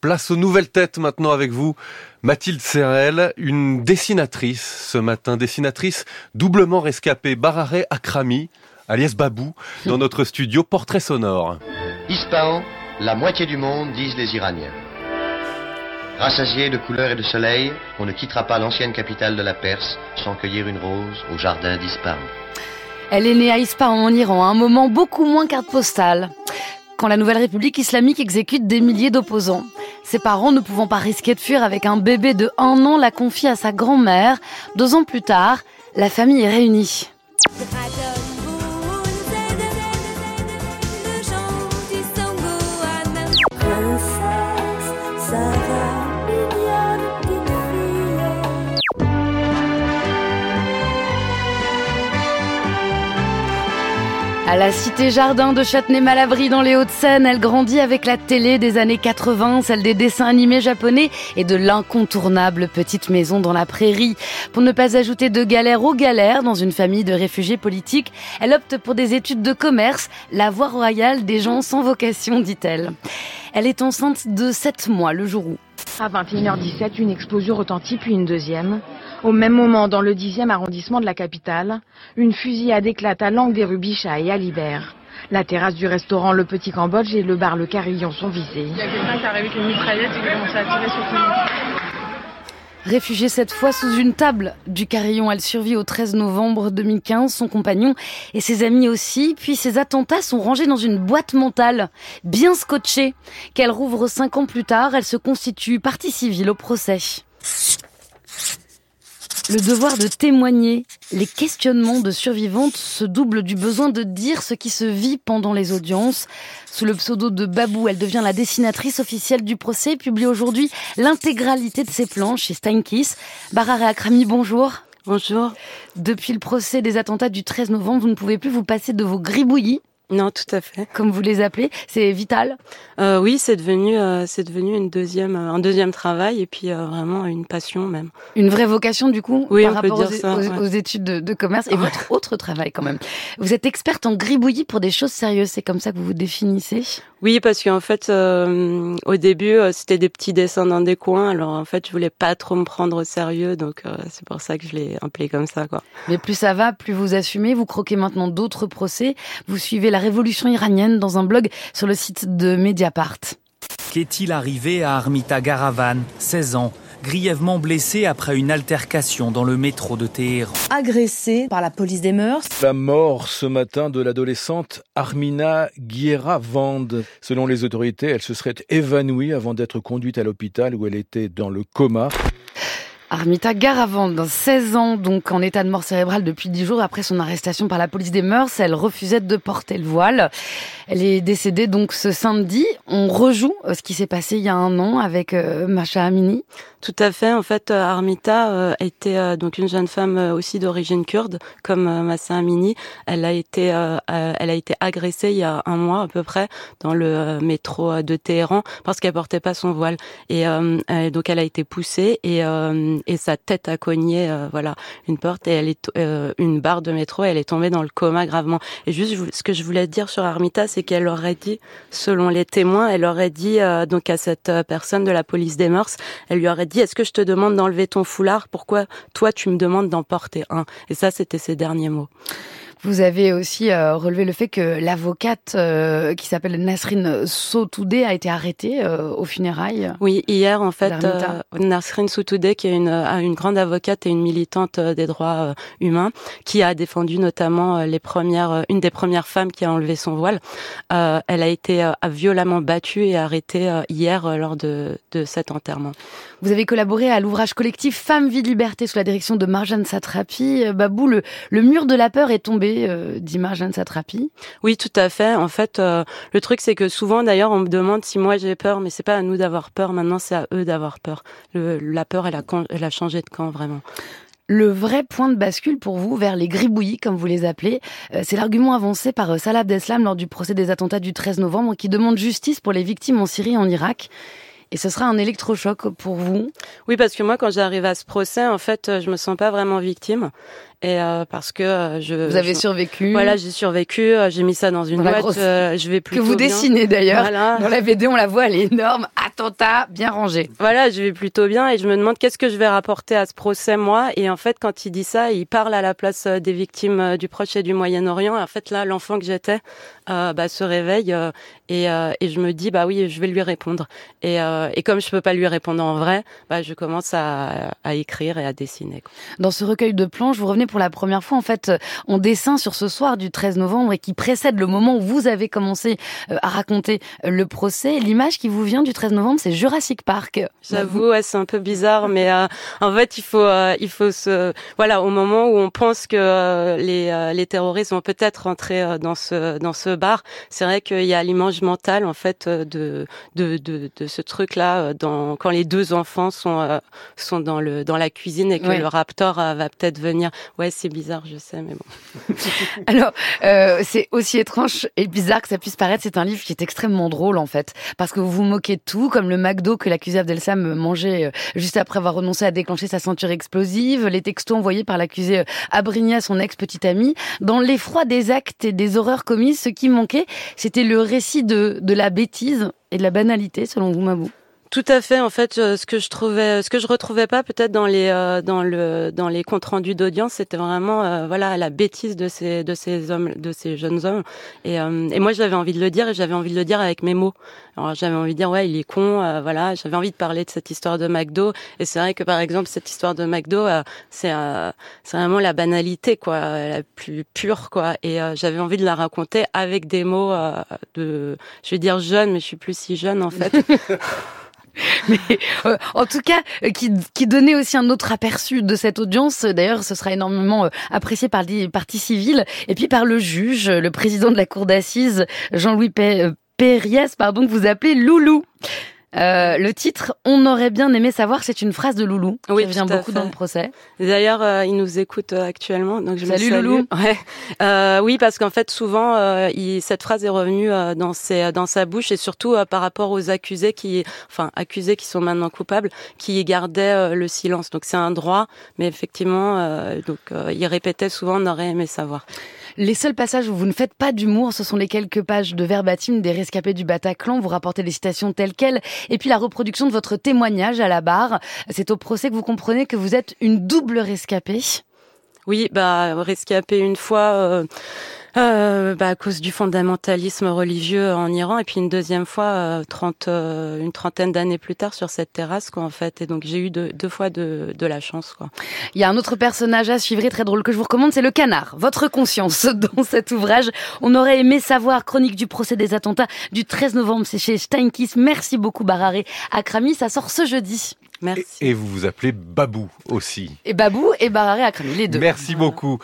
Place aux nouvelles têtes maintenant avec vous. Mathilde Serrel, une dessinatrice ce matin, dessinatrice doublement rescapée, Barare Akrami, alias Babou, dans notre studio Portrait sonore. Ispahan, la moitié du monde, disent les Iraniens. Rassasiés de couleurs et de soleil, on ne quittera pas l'ancienne capitale de la Perse sans cueillir une rose au jardin d'Ispahan. Elle est née à Ispahan en Iran, à un moment beaucoup moins carte postale, quand la nouvelle République islamique exécute des milliers d'opposants. Ses parents, ne pouvant pas risquer de fuir avec un bébé de un an, la confient à sa grand-mère. Deux ans plus tard, la famille est réunie. À la cité jardin de Châtenay-Malabry dans les Hauts-de-Seine, elle grandit avec la télé des années 80, celle des dessins animés japonais et de l'incontournable petite maison dans la prairie. Pour ne pas ajouter de galère aux galères dans une famille de réfugiés politiques, elle opte pour des études de commerce, la voie royale des gens sans vocation, dit-elle. Elle est enceinte de 7 mois le jour où. À 21h17, une explosion retentit, puis une deuxième. Au même moment, dans le 10e arrondissement de la capitale, une fusillade éclate à l'angle des rues Bichat et à Libert. La terrasse du restaurant Le Petit Cambodge et le bar Le Carillon sont visés. Il y a quelqu'un qui est arrivé avec une mitraillette et qui a commencé à tirer sur tout le monde. Réfugiée cette fois sous une table du Carillon, elle survit au 13 novembre 2015, son compagnon et ses amis aussi. Puis ses attentats sont rangés dans une boîte mentale, bien scotchée, qu'elle rouvre cinq ans plus tard. Elle se constitue partie civile au procès. Le devoir de témoigner, les questionnements de survivantes se doublent du besoin de dire ce qui se vit pendant les audiences. Sous le pseudo de Babou, elle devient la dessinatrice officielle du procès et publie aujourd'hui l'intégralité de ses planches chez Steinkiss. Barare Akrami, bonjour. Bonjour. Depuis le procès des attentats du 13 novembre, vous ne pouvez plus vous passer de vos gribouillis. Non, tout à fait. Comme vous les appelez, c'est vital. Euh, oui, c'est devenu, euh, c'est devenu une deuxième, euh, un deuxième travail et puis euh, vraiment une passion même. Une vraie vocation du coup Oui, par on rapport peut aux, dire ça, aux- ouais. aux études de, de commerce et votre autre travail quand même. Vous êtes experte en gribouillis pour des choses sérieuses, c'est comme ça que vous vous définissez? Oui, parce qu'en fait, euh, au début, c'était des petits dessins dans des coins. Alors en fait, je voulais pas trop me prendre au sérieux, donc euh, c'est pour ça que je l'ai appelé comme ça, quoi. Mais plus ça va, plus vous assumez, vous croquez maintenant d'autres procès, vous suivez la révolution iranienne dans un blog sur le site de Mediapart. Qu'est-il arrivé à Armita Garavan, 16 ans, grièvement blessé après une altercation dans le métro de Téhéran? Agressée par la police des mœurs. La mort ce matin de l'adolescente Armina Guiera Vande. Selon les autorités, elle se serait évanouie avant d'être conduite à l'hôpital où elle était dans le coma. Armita Garavand, 16 ans, donc en état de mort cérébrale depuis 10 jours après son arrestation par la police des mœurs, elle refusait de porter le voile. Elle est décédée donc ce samedi. On rejoue euh, ce qui s'est passé il y a un an avec euh, Macha Amini. Tout à fait. En fait, euh, Armita était donc une jeune femme aussi d'origine kurde, comme Massa Amini. Elle a été, elle a été agressée il y a un mois à peu près dans le métro de Téhéran parce qu'elle portait pas son voile. Et donc elle a été poussée et, et sa tête a cogné, euh, voilà, une porte et elle est euh, une barre de métro. Et elle est tombée dans le coma gravement. Et juste, ce que je voulais dire sur Armita, c'est qu'elle aurait dit, selon les témoins, elle aurait dit euh, donc à cette personne de la police des mœurs, elle lui aurait dit est-ce que je te demande d'enlever ton foulard? Pourquoi toi tu me demandes d'en porter un? Et ça, c'était ses derniers mots. Vous avez aussi euh, relevé le fait que l'avocate euh, qui s'appelle Nasrin Sotoudeh a été arrêtée euh, aux funérailles. Oui, hier en fait, euh, Nasrin Sotoudeh, qui est une, euh, une grande avocate et une militante euh, des droits euh, humains, qui a défendu notamment euh, les premières, euh, une des premières femmes qui a enlevé son voile, euh, elle a été euh, violemment battue et arrêtée euh, hier euh, lors de, de cet enterrement. Vous avez collaboré à l'ouvrage collectif Femmes, Vie, Liberté sous la direction de Marjane Satrapi. Euh, Babou, le, le mur de la peur est tombé, euh, dit Marjane Satrapi. Oui, tout à fait. En fait, euh, le truc c'est que souvent, d'ailleurs, on me demande si moi j'ai peur, mais c'est pas à nous d'avoir peur. Maintenant, c'est à eux d'avoir peur. Le, la peur, elle a, elle a changé de camp vraiment. Le vrai point de bascule pour vous vers les gribouillis, comme vous les appelez, euh, c'est l'argument avancé par Salah Abdeslam lors du procès des attentats du 13 novembre qui demande justice pour les victimes en Syrie et en Irak. Et ce sera un électrochoc pour vous. Oui, parce que moi, quand j'arrive à ce procès, en fait, je me sens pas vraiment victime. Et parce que je. Vous avez survécu. Voilà, j'ai survécu. J'ai mis ça dans une boîte. je vais plutôt que vous bien. dessinez d'ailleurs. Voilà. Dans la vidéo, on la voit, elle est énorme. Attentat, bien rangé. Voilà, je vais plutôt bien et je me demande qu'est-ce que je vais rapporter à ce procès moi. Et en fait, quand il dit ça, il parle à la place des victimes du Proche et du Moyen-Orient. En fait, là, l'enfant que j'étais euh, bah, se réveille euh, et, euh, et, je me dis bah oui, je vais lui répondre. Et, euh, et comme je peux pas lui répondre en vrai, bah, je commence à, à écrire et à dessiner. Quoi. Dans ce recueil de planches, vous revenez pour la première fois en fait en dessin sur ce soir du 13 novembre et qui précède le moment où vous avez commencé à raconter le procès. L'image qui vous vient du 13 novembre, c'est Jurassic Park. J'avoue, ouais, c'est un peu bizarre, mais en fait, il faut, il faut se, voilà, au moment où on pense que les, les terroristes vont peut-être rentrer dans ce, dans ce bar, c'est vrai qu'il y a l'image mentale en fait euh, de de, de, de ce truc là euh, dans quand les deux enfants sont euh, sont dans le dans la cuisine et que le raptor va peut-être venir. Ouais, c'est bizarre, je sais, mais bon. Alors euh, c'est aussi étrange et bizarre que ça puisse paraître. C'est un livre qui est extrêmement drôle en fait parce que vous vous moquez de tout, comme le McDo que l'accusé Abdelsam mangeait juste après avoir renoncé à déclencher sa ceinture explosive, les textos envoyés par l'accusé Abrigna, son ex petite amie, dans l'effroi des actes et des horreurs commises, ce qui manquait, c'était le récit de, de la bêtise et de la banalité, selon vous, Mabou? Tout à fait. En fait, euh, ce que je trouvais, ce que je retrouvais pas peut-être dans les euh, dans le dans les comptes rendus d'audience, c'était vraiment euh, voilà la bêtise de ces de ces hommes, de ces jeunes hommes. Et, et moi, j'avais envie de le dire et j'avais envie de le dire avec mes mots. Alors j'avais envie de dire ouais, il est con. voilà, j'avais envie de parler de cette histoire de McDo. Et c'est vrai que par exemple cette histoire de McDo, c'est c'est vraiment la banalité quoi, la plus pure quoi. Et j'avais envie de la raconter avec des mots de, je vais dire jeune, mais je suis plus si jeune en fait. Mais euh, en tout cas, euh, qui, qui, donnait aussi un autre aperçu de cette audience. D'ailleurs, ce sera énormément euh, apprécié par les parties civiles et puis par le juge, le président de la cour d'assises, Jean-Louis Périès, pardon, que vous appelez Loulou. Euh, le titre On aurait bien aimé savoir, c'est une phrase de Loulou oui, qui revient beaucoup dans le procès. D'ailleurs, euh, il nous écoute euh, actuellement, donc je Salut Loulou. Ouais. oui, parce qu'en fait, souvent, il, cette phrase est revenue dans, ses, dans sa bouche et surtout par rapport aux accusés qui, enfin, accusés qui sont maintenant coupables, qui gardaient le silence. Donc c'est un droit, mais effectivement, donc il répétait souvent On aurait aimé savoir. Les seuls passages où vous ne faites pas d'humour, ce sont les quelques pages de verbatim des rescapés du Bataclan. Vous rapportez les citations telles quelles. Et puis la reproduction de votre témoignage à la barre. C'est au procès que vous comprenez que vous êtes une double rescapée. Oui, bah rescapée une fois. Euh, euh, bah, à cause du fondamentalisme religieux en Iran, et puis une deuxième fois, euh, 30, euh, une trentaine d'années plus tard, sur cette terrasse, quoi, en fait. Et donc j'ai eu deux, deux fois de, de, la chance, quoi. Il y a un autre personnage à suivre, très drôle, que je vous recommande, c'est le canard. Votre conscience dans cet ouvrage. On aurait aimé savoir, chronique du procès des attentats du 13 novembre, c'est chez Steinkiss. Merci beaucoup, Bararé Akrami. Ça sort ce jeudi. Merci. Et, vous vous appelez Babou aussi. Et Babou et Bararé Akrami, les deux. Merci beaucoup.